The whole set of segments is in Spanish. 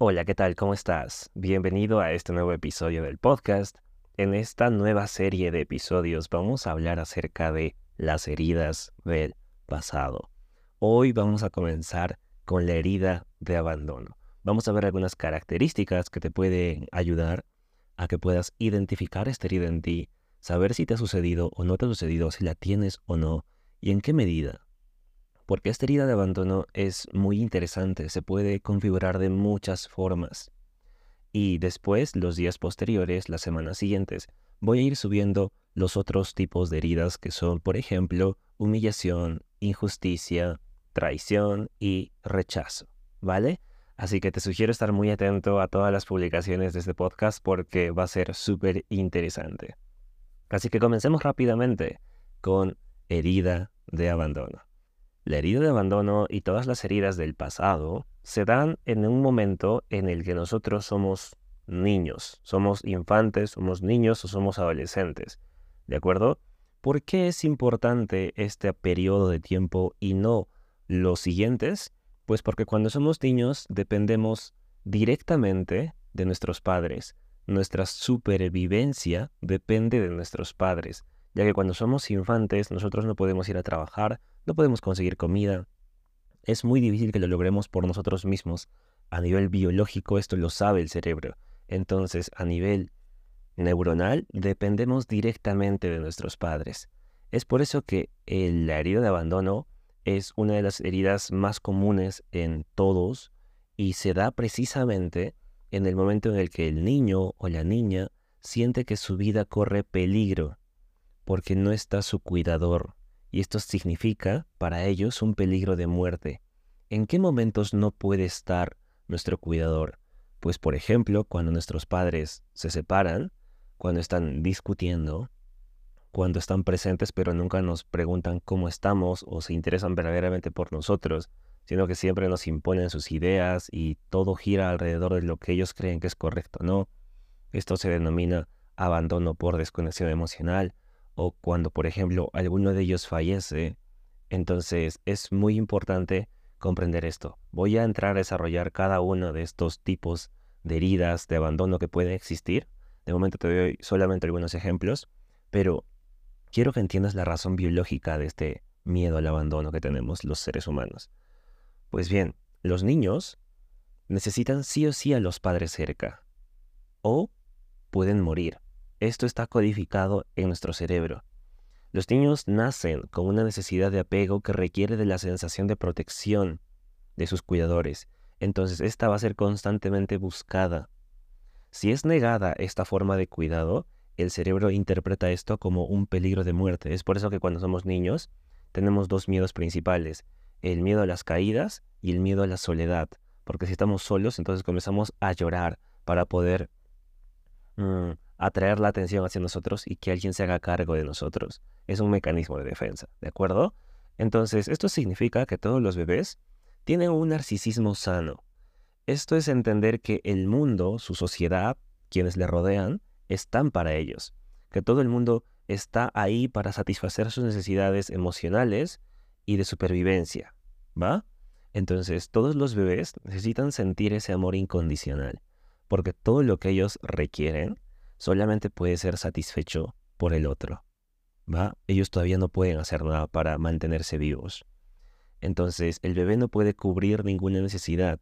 Hola, ¿qué tal? ¿Cómo estás? Bienvenido a este nuevo episodio del podcast. En esta nueva serie de episodios vamos a hablar acerca de las heridas del pasado. Hoy vamos a comenzar con la herida de abandono. Vamos a ver algunas características que te pueden ayudar a que puedas identificar esta herida en ti, saber si te ha sucedido o no te ha sucedido, si la tienes o no, y en qué medida. Porque esta herida de abandono es muy interesante, se puede configurar de muchas formas. Y después, los días posteriores, las semanas siguientes, voy a ir subiendo los otros tipos de heridas que son, por ejemplo, humillación, injusticia, traición y rechazo. ¿Vale? Así que te sugiero estar muy atento a todas las publicaciones de este podcast porque va a ser súper interesante. Así que comencemos rápidamente con herida de abandono. La herida de abandono y todas las heridas del pasado se dan en un momento en el que nosotros somos niños, somos infantes, somos niños o somos adolescentes. ¿De acuerdo? ¿Por qué es importante este periodo de tiempo y no los siguientes? Pues porque cuando somos niños dependemos directamente de nuestros padres. Nuestra supervivencia depende de nuestros padres, ya que cuando somos infantes nosotros no podemos ir a trabajar, no podemos conseguir comida. Es muy difícil que lo logremos por nosotros mismos. A nivel biológico esto lo sabe el cerebro. Entonces, a nivel neuronal, dependemos directamente de nuestros padres. Es por eso que la herida de abandono es una de las heridas más comunes en todos y se da precisamente en el momento en el que el niño o la niña siente que su vida corre peligro porque no está su cuidador y esto significa para ellos un peligro de muerte. ¿En qué momentos no puede estar nuestro cuidador? Pues por ejemplo, cuando nuestros padres se separan, cuando están discutiendo, cuando están presentes pero nunca nos preguntan cómo estamos o se interesan verdaderamente por nosotros, sino que siempre nos imponen sus ideas y todo gira alrededor de lo que ellos creen que es correcto, ¿no? Esto se denomina abandono por desconexión emocional o cuando, por ejemplo, alguno de ellos fallece. Entonces es muy importante comprender esto. Voy a entrar a desarrollar cada uno de estos tipos de heridas de abandono que pueden existir. De momento te doy solamente algunos ejemplos, pero quiero que entiendas la razón biológica de este miedo al abandono que tenemos los seres humanos. Pues bien, los niños necesitan sí o sí a los padres cerca, o pueden morir. Esto está codificado en nuestro cerebro. Los niños nacen con una necesidad de apego que requiere de la sensación de protección de sus cuidadores. Entonces esta va a ser constantemente buscada. Si es negada esta forma de cuidado, el cerebro interpreta esto como un peligro de muerte. Es por eso que cuando somos niños tenemos dos miedos principales, el miedo a las caídas y el miedo a la soledad. Porque si estamos solos, entonces comenzamos a llorar para poder mm, atraer la atención hacia nosotros y que alguien se haga cargo de nosotros. Es un mecanismo de defensa, ¿de acuerdo? Entonces, esto significa que todos los bebés tienen un narcisismo sano. Esto es entender que el mundo, su sociedad, quienes le rodean, están para ellos, que todo el mundo está ahí para satisfacer sus necesidades emocionales y de supervivencia, ¿va? Entonces, todos los bebés necesitan sentir ese amor incondicional, porque todo lo que ellos requieren solamente puede ser satisfecho por el otro, ¿va? Ellos todavía no pueden hacer nada para mantenerse vivos. Entonces, el bebé no puede cubrir ninguna necesidad.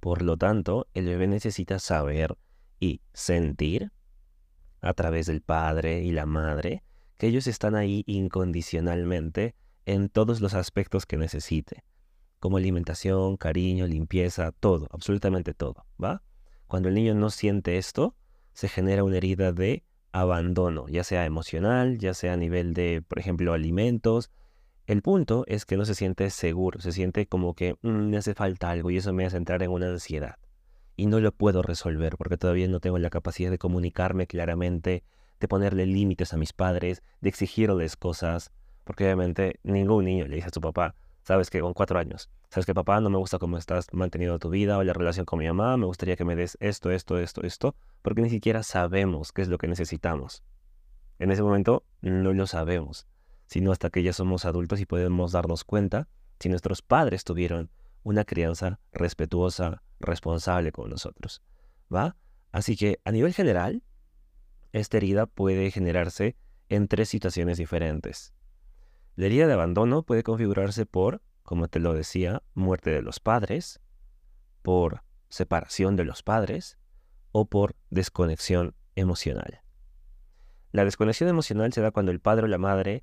Por lo tanto, el bebé necesita saber y sentir a través del padre y la madre que ellos están ahí incondicionalmente en todos los aspectos que necesite, como alimentación, cariño, limpieza, todo, absolutamente todo, ¿va? Cuando el niño no siente esto, se genera una herida de abandono, ya sea emocional, ya sea a nivel de, por ejemplo, alimentos, el punto es que no se siente seguro, se siente como que mm, me hace falta algo y eso me hace entrar en una ansiedad. Y no lo puedo resolver porque todavía no tengo la capacidad de comunicarme claramente, de ponerle límites a mis padres, de exigirles cosas, porque obviamente ningún niño le dice a su papá, sabes que con cuatro años, sabes que papá no me gusta cómo estás manteniendo tu vida o la relación con mi mamá, me gustaría que me des esto, esto, esto, esto, porque ni siquiera sabemos qué es lo que necesitamos. En ese momento no lo sabemos sino hasta que ya somos adultos y podemos darnos cuenta si nuestros padres tuvieron una crianza respetuosa, responsable con nosotros. ¿Va? Así que a nivel general, esta herida puede generarse en tres situaciones diferentes. La herida de abandono puede configurarse por, como te lo decía, muerte de los padres, por separación de los padres o por desconexión emocional. La desconexión emocional se da cuando el padre o la madre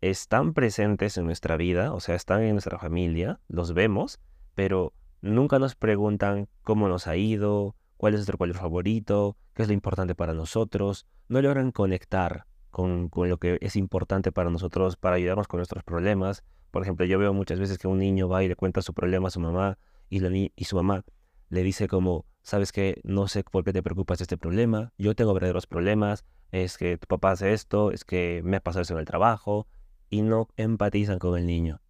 están presentes en nuestra vida, o sea, están en nuestra familia, los vemos, pero nunca nos preguntan cómo nos ha ido, cuál es nuestro color favorito, qué es lo importante para nosotros, no logran conectar con, lo que es importante para nosotros para ayudarnos con nuestros problemas. Por ejemplo, yo veo muchas veces que un niño va y le cuenta su problema a su mamá y, y su mamá le dice como, sabes que no sé por qué te preocupas de este problema, yo tengo verdaderos problemas, es que tu papá hace esto, es que me ha pasado eso en el trabajo, y no empatizan con el niño.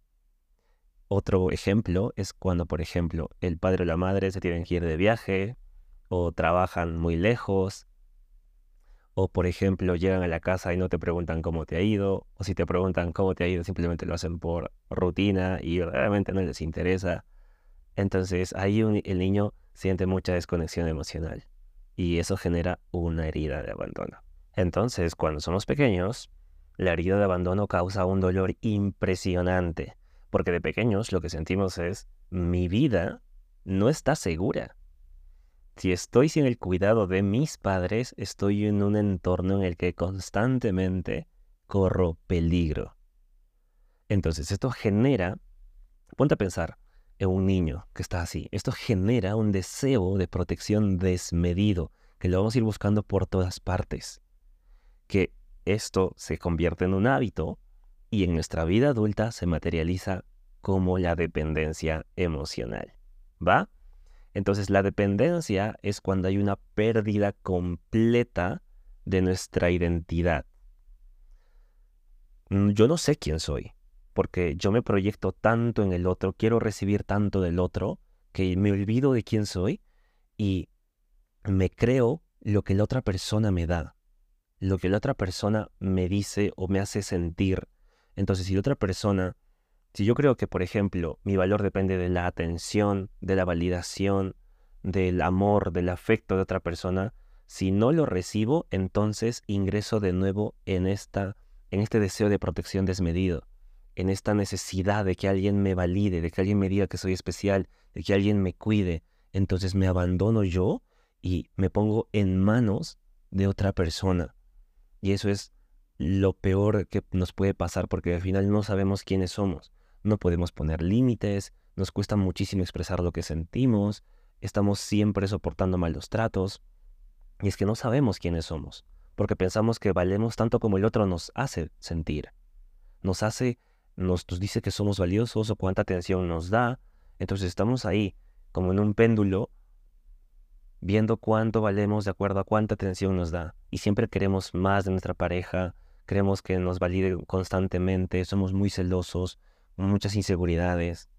Otro ejemplo es cuando, por ejemplo, el padre o la madre se tienen que ir de viaje, o trabajan muy lejos, o por ejemplo llegan a la casa y no te preguntan cómo te ha ido, o si te preguntan cómo te ha ido simplemente lo hacen por rutina y realmente no les interesa. Entonces ahí el niño siente mucha desconexión emocional y eso genera una herida de abandono. Entonces cuando somos pequeños, la herida de abandono causa un dolor impresionante, porque de pequeños lo que sentimos es mi vida no está segura. Si estoy sin el cuidado de mis padres, estoy en un entorno en el que constantemente corro peligro. Entonces esto genera, ponte a pensar, en un niño que está así. Esto genera un deseo de protección desmedido, que lo vamos a ir buscando por todas partes. Que esto se convierte en un hábito y en nuestra vida adulta se materializa como la dependencia emocional. ¿Va? Entonces la dependencia es cuando hay una pérdida completa de nuestra identidad. Mm, yo no sé quién soy, porque yo me proyecto tanto en el otro, quiero recibir tanto del otro, que me olvido de quién soy y me creo lo que la otra persona me da, lo que la otra persona me dice o me hace sentir. Entonces, si la otra persona, si yo creo que, por ejemplo, mi valor depende de la atención, de la validación, del amor, del afecto de otra persona, si no lo recibo, entonces ingreso de nuevo en esta en este deseo de protección desmedido en esta necesidad de que alguien me valide, de que alguien me diga que soy especial, de que alguien me cuide. Entonces me abandono yo y me pongo en manos de otra persona. Y eso es lo peor que nos puede pasar porque al final no sabemos quiénes somos. No podemos poner límites, nos cuesta muchísimo expresar lo que sentimos, estamos siempre soportando malos tratos. Y es que no sabemos quiénes somos, porque pensamos que valemos tanto como el otro nos hace sentir. Nos hace nos, dice que somos valiosos o cuánta atención nos da. Entonces estamos ahí, como en un péndulo, viendo cuánto valemos de acuerdo a cuánta atención nos da. Y siempre queremos más de nuestra pareja, queremos que nos valide constantemente, somos muy celosos, muchas inseguridades.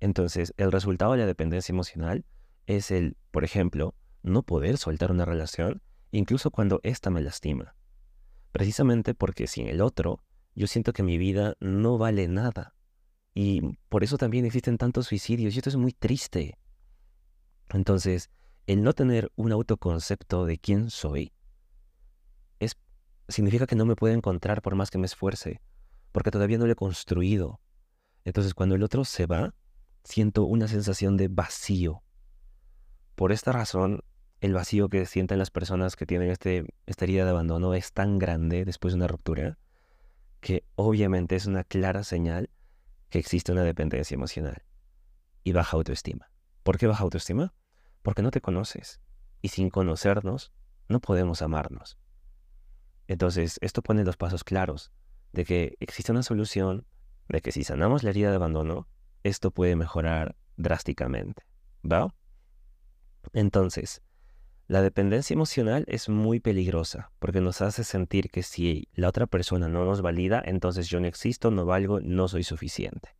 Entonces, el resultado de la dependencia emocional es el, por ejemplo, no poder soltar una relación, incluso cuando ésta me lastima. Precisamente porque sin el otro yo siento que mi vida no vale nada. Y por eso también existen tantos suicidios y esto es muy triste. Entonces, el no tener un autoconcepto de quién soy es, significa que no me puedo encontrar por más que me esfuerce, porque todavía no lo he construido. Entonces, cuando el otro se va, siento una sensación de vacío. Por esta razón, el vacío que sienten las personas que tienen este, esta herida de abandono es tan grande después de una ruptura que obviamente es una clara señal que existe una dependencia emocional y baja autoestima. ¿Por qué baja autoestima? Porque no te conoces y sin conocernos no podemos amarnos. Entonces, esto pone los pasos claros de que existe una solución, de que si sanamos la herida de abandono, esto puede mejorar drásticamente. ¿Va? Entonces, la dependencia emocional es muy peligrosa porque nos hace sentir que si la otra persona no nos valida, entonces yo no existo, no valgo, no soy suficiente.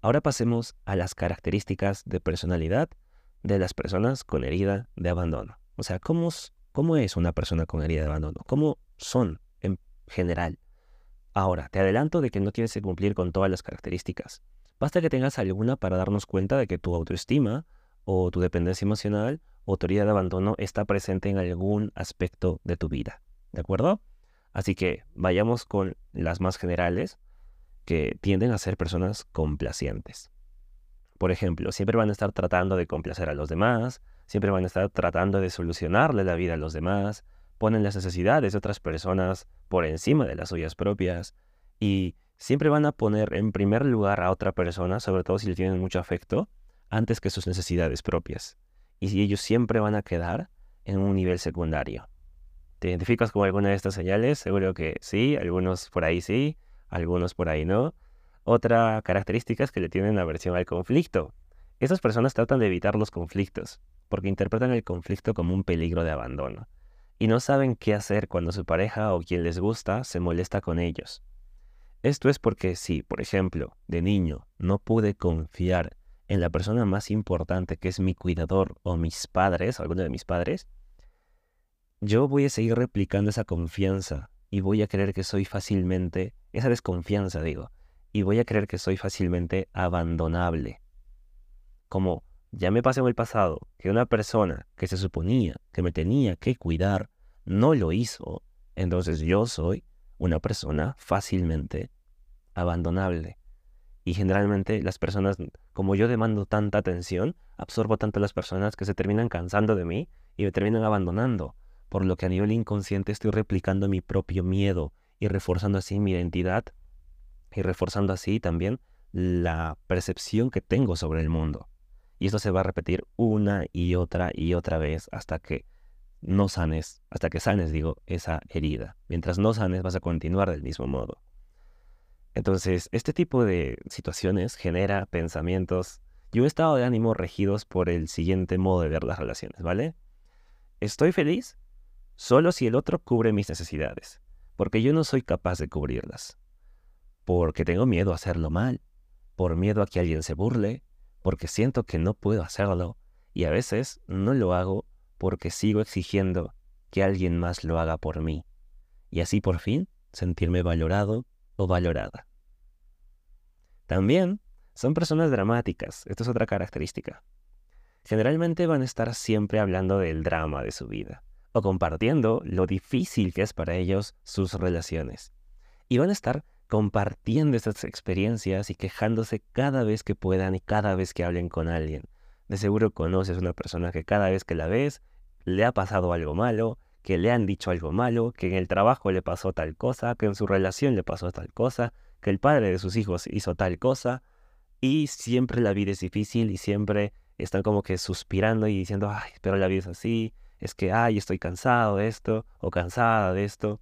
Ahora pasemos a las características de personalidad de las personas con herida de abandono. O sea, ¿cómo, cómo es una persona con herida de abandono? ¿Cómo son en general? Ahora, te adelanto de que no tienes que cumplir con todas las características. Basta que tengas alguna para darnos cuenta de que tu autoestima o tu dependencia emocional o teoría de abandono está presente en algún aspecto de tu vida. ¿De acuerdo? Así que vayamos con las más generales que tienden a ser personas complacientes. Por ejemplo, siempre van a estar tratando de complacer a los demás, siempre van a estar tratando de solucionarle la vida a los demás, ponen las necesidades de otras personas por encima de las suyas propias y siempre van a poner en primer lugar a otra persona, sobre todo si le tienen mucho afecto, antes que sus necesidades propias. Y ellos siempre van a quedar en un nivel secundario. ¿Te identificas con alguna de estas señales? Seguro que sí, algunos por ahí sí, algunos por ahí no. Otra característica es que le tienen aversión al conflicto. Estas personas tratan de evitar los conflictos, porque interpretan el conflicto como un peligro de abandono, y no saben qué hacer cuando su pareja o quien les gusta se molesta con ellos. Esto es porque si, por ejemplo, de niño no pude confiar en la persona más importante que es mi cuidador o mis padres, alguno de mis padres, yo voy a seguir replicando esa confianza y voy a creer que soy fácilmente, esa desconfianza digo, y voy a creer que soy fácilmente abandonable. Como ya me pasó en el pasado que una persona que se suponía que me tenía que cuidar no lo hizo, entonces yo soy una persona fácilmente abandonable. Y generalmente las personas, como yo demando tanta atención, absorbo tanto a las personas que se terminan cansando de mí y me terminan abandonando por lo que a nivel inconsciente estoy replicando mi propio miedo y reforzando así mi identidad y reforzando así también la percepción que tengo sobre el mundo. Y esto se va a repetir una y otra y otra vez hasta que no sanes, hasta que sanes, digo, esa herida. Mientras no sanes vas a continuar del mismo modo. Entonces, este tipo de situaciones genera pensamientos y un estado de ánimo regidos por el siguiente modo de ver las relaciones, ¿vale? Estoy feliz solo si el otro cubre mis necesidades, porque yo no soy capaz de cubrirlas, porque tengo miedo a hacerlo mal, por miedo a que alguien se burle, porque siento que no puedo hacerlo, y a veces no lo hago porque sigo exigiendo que alguien más lo haga por mí, y así por fin sentirme valorado o valorada. También son personas dramáticas, esto es otra característica. Generalmente van a estar siempre hablando del drama de su vida o compartiendo lo difícil que es para ellos sus relaciones. Y van a estar compartiendo estas experiencias y quejándose cada vez que puedan y cada vez que hablen con alguien. De seguro conoces una persona que cada vez que la ves le ha pasado algo malo, que le han dicho algo malo, que en el trabajo le pasó tal cosa, que en su relación le pasó tal cosa, que el padre de sus hijos hizo tal cosa, y siempre la vida es difícil y siempre están como que suspirando y diciendo, ay, pero la vida es así, es que, ay, estoy cansado de esto o cansada de esto.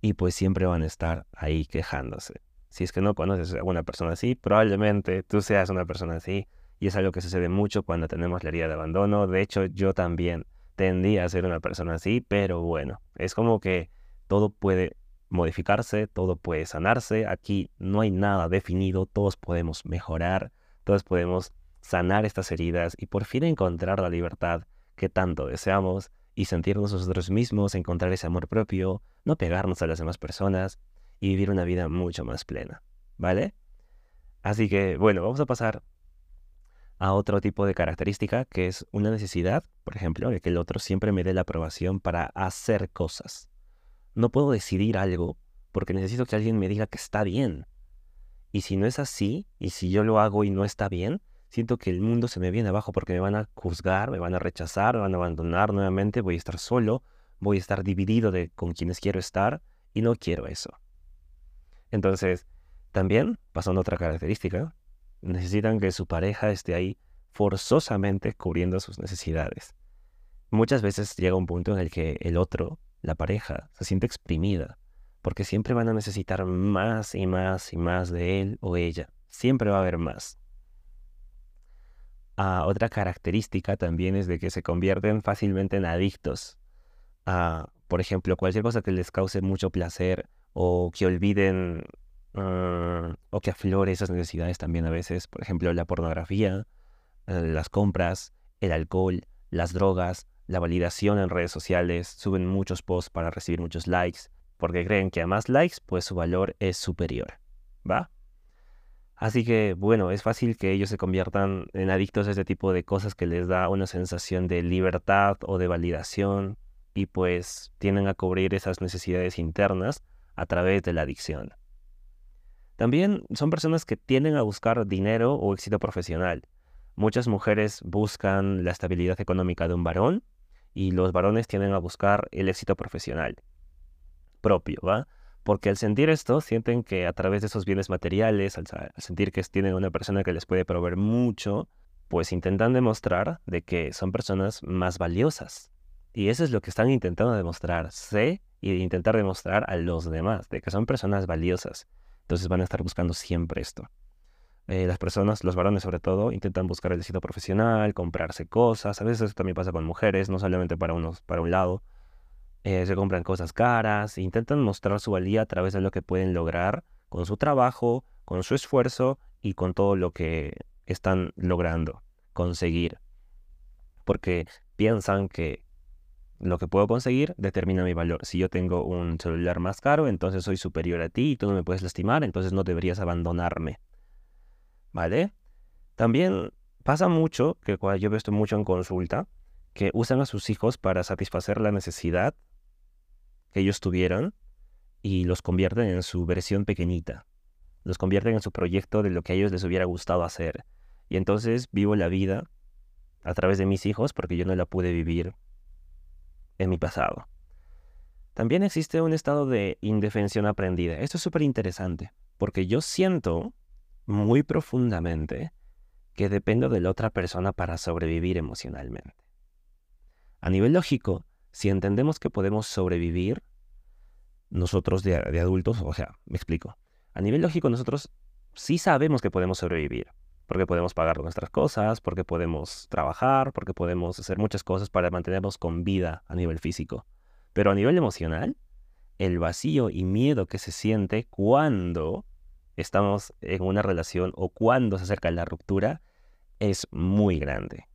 Y pues siempre van a estar ahí quejándose. Si es que no conoces a una persona así, probablemente tú seas una persona así. Y es algo que sucede mucho cuando tenemos la herida de abandono. De hecho, yo también tendía a ser una persona así, pero bueno, es como que todo puede modificarse, todo puede sanarse. Aquí no hay nada definido, todos podemos mejorar, todos podemos sanar estas heridas y por fin encontrar la libertad que tanto deseamos y sentirnos nosotros mismos, encontrar ese amor propio, no pegarnos a las demás personas y vivir una vida mucho más plena, ¿vale? Así que, bueno, vamos a pasar a otro tipo de característica que es una necesidad, por ejemplo, de que el otro siempre me dé la aprobación para hacer cosas. No puedo decidir algo porque necesito que alguien me diga que está bien. Y si no es así, y si yo lo hago y no está bien, siento que el mundo se me viene abajo porque me van a juzgar, me van a rechazar, me van a abandonar nuevamente, voy a estar solo, voy a estar dividido de con quienes quiero estar y no quiero eso. Entonces, también, pasando otra característica, necesitan que su pareja esté ahí forzosamente cubriendo sus necesidades. Muchas veces llega un punto en el que el otro, la pareja, se siente exprimida, porque siempre van a necesitar más y más y más de él o ella. Siempre va a haber más. Ah, otra característica también es de que se convierten fácilmente en adictos. a, por ejemplo, cualquier cosa que les cause mucho placer o que olviden ah, o que aflore esas necesidades también a veces. Por ejemplo, la pornografía, eh, las compras, el alcohol, las drogas, la validación en redes sociales, suben muchos posts para recibir muchos likes, porque creen que a más likes, pues su valor es superior. ¿Va? Así que, bueno, es fácil que ellos se conviertan en adictos a este tipo de cosas que les da una sensación de libertad o de validación y pues tienden a cubrir esas necesidades internas a través de la adicción. También son personas que tienden a buscar dinero o éxito profesional. Muchas mujeres buscan la estabilidad económica de un varón y los varones tienden a buscar el éxito profesional propio, ¿va? Porque al sentir esto, sienten que a través de esos bienes materiales, al, sentir que tienen una persona que les puede proveer mucho, pues intentan demostrar de que son personas más valiosas. Y eso es lo que están intentando demostrarse y intentar demostrar a los demás, de que son personas valiosas. Entonces van a estar buscando siempre esto. Eh, las personas, los varones sobre todo, intentan buscar el éxito profesional, comprarse cosas. A veces eso también pasa con mujeres, no solamente para, unos, para un lado. Eh, se compran cosas caras, intentan mostrar su valía a través de lo que pueden lograr con su trabajo, con su esfuerzo y con todo lo que están logrando conseguir. Porque piensan que lo que puedo conseguir determina mi valor. Si yo tengo un celular más caro, entonces soy superior a ti y tú no me puedes lastimar, entonces no deberías abandonarme. ¿Vale? También pasa mucho, que cuando yo veo esto mucho en consulta, que usan a sus hijos para satisfacer la necesidad que ellos tuvieron y los convierten en su versión pequeñita. Los convierten en su proyecto de lo que a ellos les hubiera gustado hacer. Y entonces vivo la vida a través de mis hijos porque yo no la pude vivir en mi pasado. También existe un estado de indefensión aprendida. Esto es súper interesante porque yo siento muy profundamente que dependo de la otra persona para sobrevivir emocionalmente. A nivel lógico, si entendemos que podemos sobrevivir, nosotros de, adultos, o sea, me explico, a nivel lógico nosotros sí sabemos que podemos sobrevivir, porque podemos pagar nuestras cosas, porque podemos trabajar, porque podemos hacer muchas cosas para mantenernos con vida a nivel físico. Pero a nivel emocional, el vacío y miedo que se siente cuando estamos en una relación o cuando se acerca la ruptura es muy grande.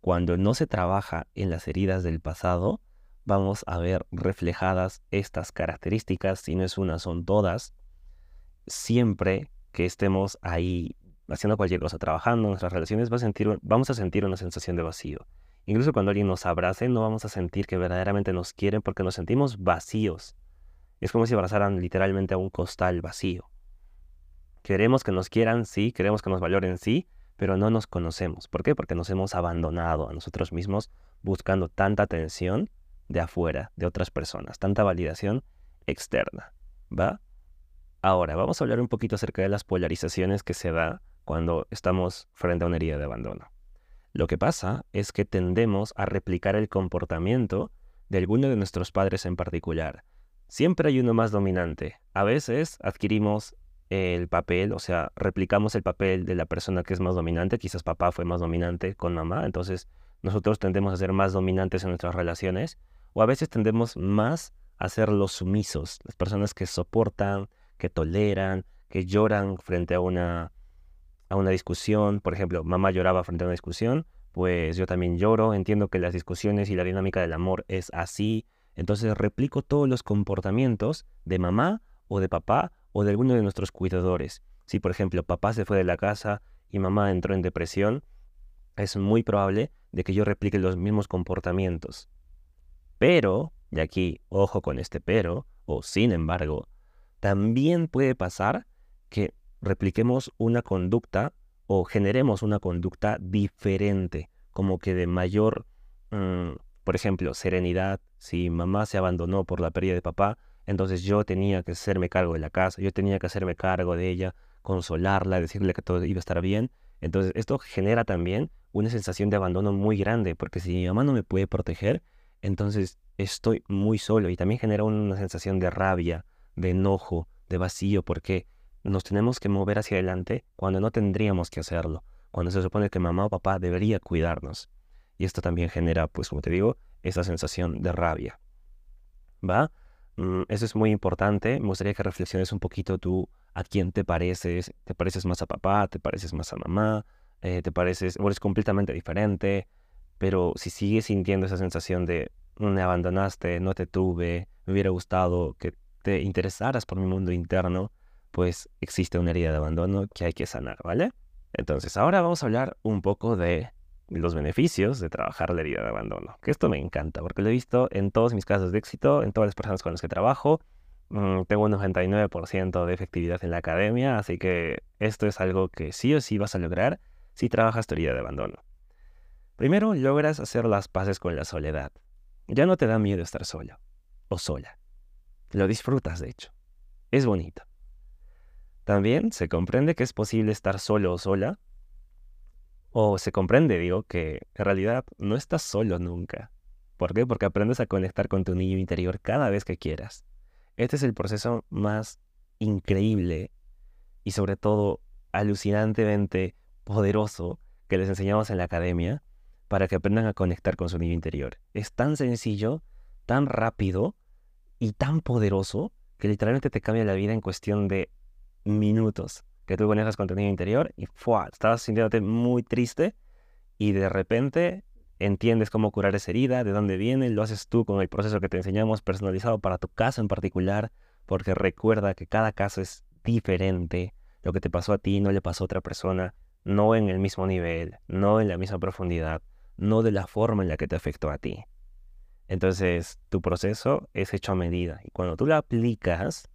Cuando no se trabaja en las heridas del pasado, vamos a ver reflejadas estas características, si no es una, son todas, siempre que estemos ahí haciendo cualquier cosa, trabajando en nuestras relaciones, a sentir, vamos a sentir una sensación de vacío. Incluso cuando alguien nos abrace, no vamos a sentir que verdaderamente nos quieren porque nos sentimos vacíos. Es como si abrazaran literalmente a un costal vacío. Queremos que nos quieran, sí, queremos que nos valoren, sí, pero no nos conocemos. ¿Por qué? Porque nos hemos abandonado a nosotros mismos buscando tanta atención de afuera, de otras personas, tanta validación externa. ¿Va? Ahora, vamos a hablar un poquito acerca de las polarizaciones que se da cuando estamos frente a una herida de abandono. Lo que pasa es que tendemos a replicar el comportamiento de alguno de nuestros padres en particular. Siempre hay uno más dominante. A veces adquirimos el papel, o sea, replicamos el papel de la persona que es más dominante, quizás papá fue más dominante con mamá, entonces nosotros tendemos a ser más dominantes en nuestras relaciones, o a veces tendemos más a ser los sumisos, las personas que soportan, que toleran, que lloran frente a una, a una discusión, por ejemplo, mamá lloraba frente a una discusión, pues yo también lloro, entiendo que las discusiones y la dinámica del amor es así, entonces replico todos los comportamientos de mamá o de papá o de alguno de nuestros cuidadores. Si, por ejemplo, papá se fue de la casa y mamá entró en depresión, es muy probable de que yo replique los mismos comportamientos. Pero, y aquí ojo con este pero, o sin embargo, también puede pasar que repliquemos una conducta o generemos una conducta diferente, como que de mayor, mm, por ejemplo, serenidad. Si mamá se abandonó por la pérdida de papá, entonces yo tenía que hacerme cargo de la casa, yo tenía que hacerme cargo de ella, consolarla, decirle que todo iba a estar bien. Entonces esto genera también una sensación de abandono muy grande, porque si mi mamá no me puede proteger, entonces estoy muy solo y también genera una sensación de rabia, de enojo, de vacío, porque nos tenemos que mover hacia adelante cuando no tendríamos que hacerlo, cuando se supone que mamá o papá debería cuidarnos. Y esto también genera, pues como te digo, esa sensación de rabia. ¿Va? Mm, eso es muy importante. Me gustaría que reflexiones un poquito tú a quién te pareces. ¿Te pareces más a papá? ¿Te pareces más a mamá? Eh, ¿Te pareces o eres completamente diferente? Pero si sigues sintiendo esa sensación de me abandonaste, no te tuve, me hubiera gustado que te interesaras por mi mundo interno, pues existe una herida de abandono que hay que sanar, ¿vale? Entonces, ahora vamos a hablar un poco de los beneficios de trabajar la herida de abandono. Que esto me encanta, porque lo he visto en todos mis casos de éxito, en todas las personas con las que trabajo. Mm, tengo un 99% de efectividad en la academia, así que esto es algo que sí o sí vas a lograr si trabajas tu herida de abandono. Primero, logras hacer las paces con la soledad. Ya no te da miedo estar solo o sola. Lo disfrutas, de hecho. Es bonito. También se comprende que es posible estar solo o sola o se comprende, digo, que en realidad no estás solo nunca. ¿Por qué? Porque aprendes a conectar con tu niño interior cada vez que quieras. Este es el proceso más increíble y sobre todo alucinantemente poderoso que les enseñamos en la academia para que aprendan a conectar con su niño interior. Es tan sencillo, tan rápido y tan poderoso que literalmente te cambia la vida en cuestión de minutos que tú conectas con interior y ¡fua! estabas sintiéndote muy triste y de repente entiendes cómo curar esa herida, de dónde viene, lo haces tú con el proceso que te enseñamos personalizado para tu caso en particular, porque recuerda que cada caso es diferente, lo que te pasó a ti no le pasó a otra persona, no en el mismo nivel, no en la misma profundidad, no de la forma en la que te afectó a ti. Entonces, tu proceso es hecho a medida y cuando tú lo aplicas,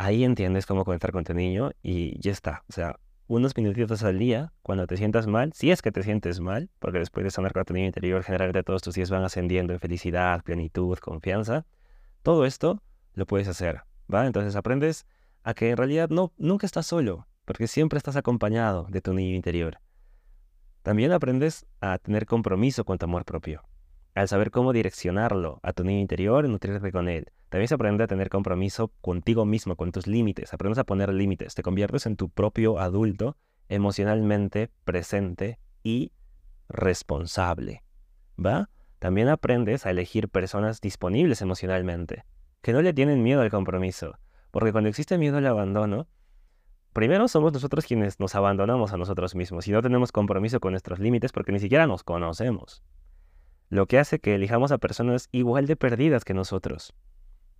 ahí entiendes cómo conectar con tu niño y ya está. O sea, unos minutitos al día, cuando te sientas mal, si es que te sientes mal, porque después de sanar con tu niño interior, generalmente todos tus días van ascendiendo en felicidad, plenitud, confianza. Todo esto lo puedes hacer, ¿va? Entonces aprendes a que en realidad no, nunca estás solo, porque siempre estás acompañado de tu niño interior. También aprendes a tener compromiso con tu amor propio al saber cómo direccionarlo a tu niño interior y nutrirte con él. También se aprende a tener compromiso contigo mismo, con tus límites. Aprendes a poner límites. Te conviertes en tu propio adulto emocionalmente presente y responsable. ¿Va? También aprendes a elegir personas disponibles emocionalmente, que no le tienen miedo al compromiso. Porque cuando existe miedo al abandono, primero somos nosotros quienes nos abandonamos a nosotros mismos y no tenemos compromiso con nuestros límites porque ni siquiera nos conocemos lo que hace que elijamos a personas igual de perdidas que nosotros.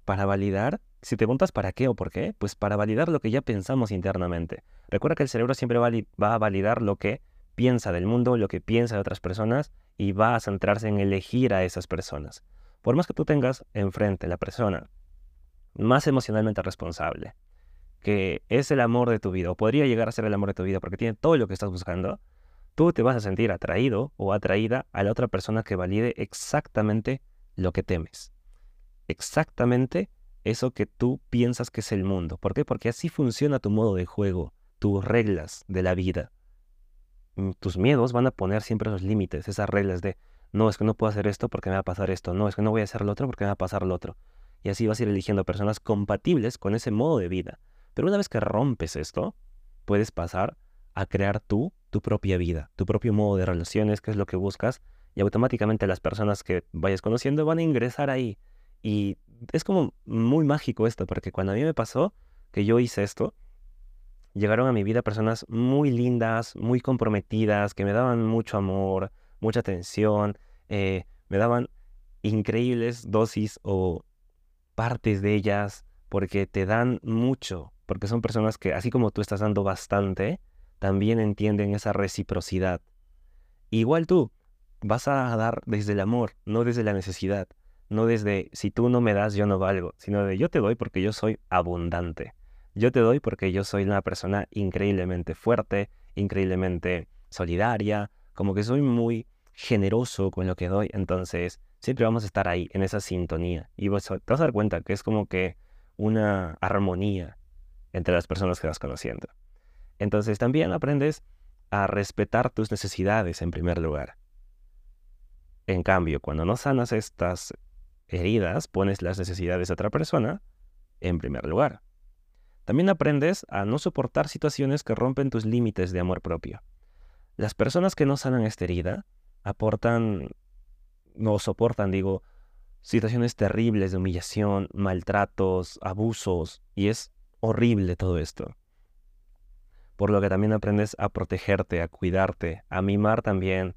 Para validar, si te preguntas para qué o por qué, pues para validar lo que ya pensamos internamente. Recuerda que el cerebro siempre va a validar lo que piensa del mundo, lo que piensa de otras personas y va a centrarse en elegir a esas personas. Por más que tú tengas enfrente la persona más emocionalmente responsable, que es el amor de tu vida, o podría llegar a ser el amor de tu vida porque tiene todo lo que estás buscando, tú te vas a sentir atraído o atraída a la otra persona que valide exactamente lo que temes. Exactamente eso que tú piensas que es el mundo. ¿Por qué? Porque así funciona tu modo de juego, tus reglas de la vida. Mm, tus miedos van a poner siempre los límites, esas reglas de, no, es que no puedo hacer esto porque me va a pasar esto, no, es que no voy a hacer lo otro porque me va a pasar lo otro. Y así vas a ir eligiendo personas compatibles con ese modo de vida. Pero una vez que rompes esto, puedes pasar a crear tú tu propia vida, tu propio modo de relaciones, que es lo que buscas, y automáticamente las personas que vayas conociendo van a ingresar ahí. Y es como muy mágico esto, porque cuando a mí me pasó que yo hice esto, llegaron a mi vida personas muy lindas, muy comprometidas, que me daban mucho amor, mucha atención, eh, me daban increíbles dosis o partes de ellas, porque te dan mucho, porque son personas que así como tú estás dando bastante, también entienden esa reciprocidad. Igual tú, vas a dar desde el amor, no desde la necesidad, no desde si tú no me das yo no valgo, sino de yo te doy porque yo soy abundante. Yo te doy porque yo soy una persona increíblemente fuerte, increíblemente solidaria, como que soy muy generoso con lo que doy, entonces siempre vamos a estar ahí, en esa sintonía. Y te vas a dar cuenta que es como que una armonía entre las personas que vas conociendo. Entonces también aprendes a respetar tus necesidades en primer lugar. En cambio, cuando no sanas estas heridas, pones las necesidades de otra persona en primer lugar. También aprendes a no soportar situaciones que rompen tus límites de amor propio. Las personas que no sanan esta herida aportan, no soportan, digo, situaciones terribles de humillación, maltratos, abusos, y es horrible todo esto por lo que también aprendes a protegerte, a cuidarte, a mimar también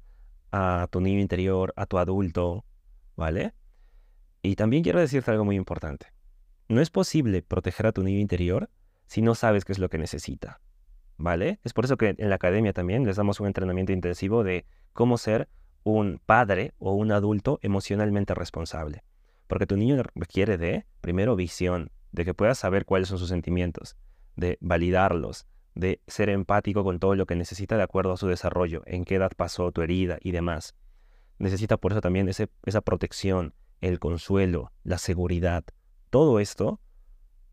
a tu niño interior, a tu adulto, ¿vale? Y también quiero decirte algo muy importante. No es posible proteger a tu niño interior si no sabes qué es lo que necesita. ¿Vale? Es por eso que en la academia también les damos un entrenamiento intensivo de cómo ser un padre o un adulto emocionalmente responsable. Porque tu niño requiere de, primero, visión, de que puedas saber cuáles son sus sentimientos, de validarlos, de ser empático con todo lo que necesita de acuerdo a su desarrollo, en qué edad pasó tu herida y demás. Necesita por eso también esa protección, el consuelo, la seguridad. Todo esto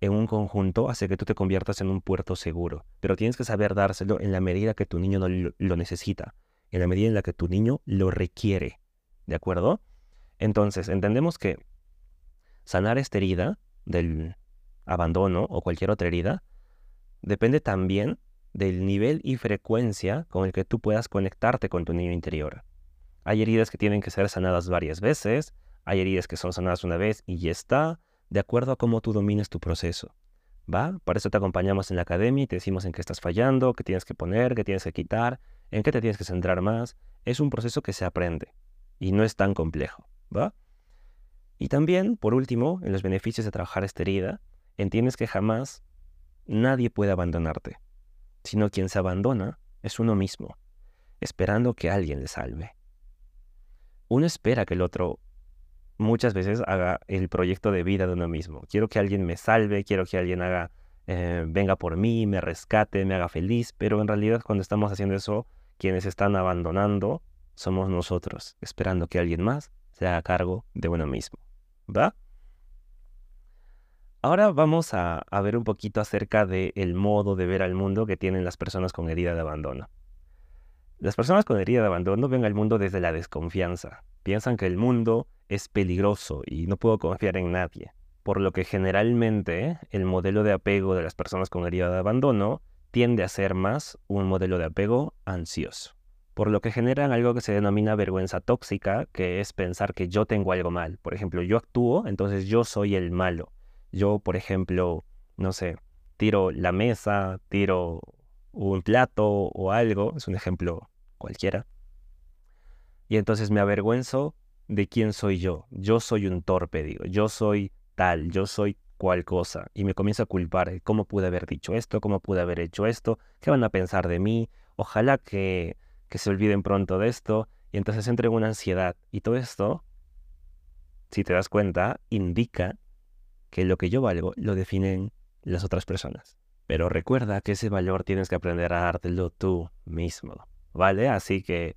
en un conjunto hace que tú te conviertas en un puerto seguro, pero tienes que saber dárselo en la medida que tu niño lo necesita en la medida en la que tu niño lo requiere. ¿De acuerdo? Entonces, entendemos que sanar esta herida del abandono o cualquier otra herida depende también del nivel y frecuencia con el que tú puedas conectarte con tu niño interior. Hay heridas que tienen que ser sanadas varias veces, hay heridas que son sanadas una vez y ya está, de acuerdo a cómo tú domines tu proceso. ¿Va? Para eso te acompañamos en la academia y te decimos en qué estás fallando, qué tienes que poner, qué tienes que quitar, en qué te tienes que centrar más. Es un proceso que se aprende y no es tan complejo, ¿va? Y también, por último, en los beneficios de trabajar esta herida, entiendes que jamás nadie puede abandonarte, sino quien se abandona es uno mismo, esperando que alguien le salve. Uno espera que el otro muchas veces haga el proyecto de vida de uno mismo. Quiero que alguien me salve, quiero que alguien haga, eh, venga por mí, me rescate, me haga feliz, pero en realidad cuando estamos haciendo eso, quienes están abandonando somos nosotros, esperando que alguien más se haga cargo de uno mismo. ¿Va? Ahora vamos a, ver un poquito acerca del modo de ver al mundo que tienen las personas con herida de abandono. Las personas con herida de abandono ven al mundo desde la desconfianza. Piensan que el mundo es peligroso y no puedo confiar en nadie. Por lo que generalmente el modelo de apego de las personas con herida de abandono tiende a ser más un modelo de apego ansioso, por lo que generan algo que se denomina vergüenza tóxica, que es pensar que yo tengo algo mal. Por ejemplo, yo actúo, entonces yo soy el malo. Yo, por ejemplo, no sé, tiro la mesa, tiro un plato o algo, es un ejemplo cualquiera. Y entonces me avergüenzo de quién soy yo. Yo soy un torpe, digo, yo soy tal, yo soy cual cosa y me comienzo a culpar cómo pude haber dicho esto, cómo pude haber hecho esto, qué van a pensar de mí, ojalá que, que se olviden pronto de esto y entonces entre en una ansiedad y todo esto, si te das cuenta, indica que lo que yo valgo lo definen las otras personas. Pero recuerda que ese valor tienes que aprender a dártelo tú mismo, ¿vale? Así que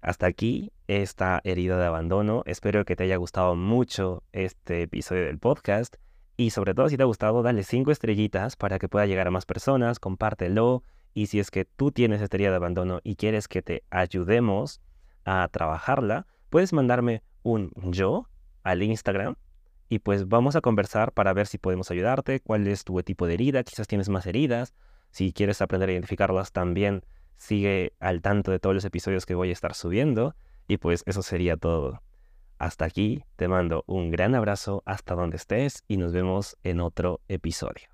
hasta aquí esta herida de abandono. Espero que te haya gustado mucho este episodio del podcast. Y sobre todo, si te ha gustado, dale cinco estrellitas para que pueda llegar a más personas, compártelo. Y si es que tú tienes esta de abandono y quieres que te ayudemos a trabajarla, puedes mandarme un yo al Instagram y pues vamos a conversar para ver si podemos ayudarte, cuál es tu tipo de herida, quizás tienes más heridas. Si quieres aprender a identificarlas también, sigue al tanto de todos los episodios que voy a estar subiendo. Y pues eso sería todo. Hasta aquí te mando un gran abrazo hasta donde estés y nos vemos en otro episodio.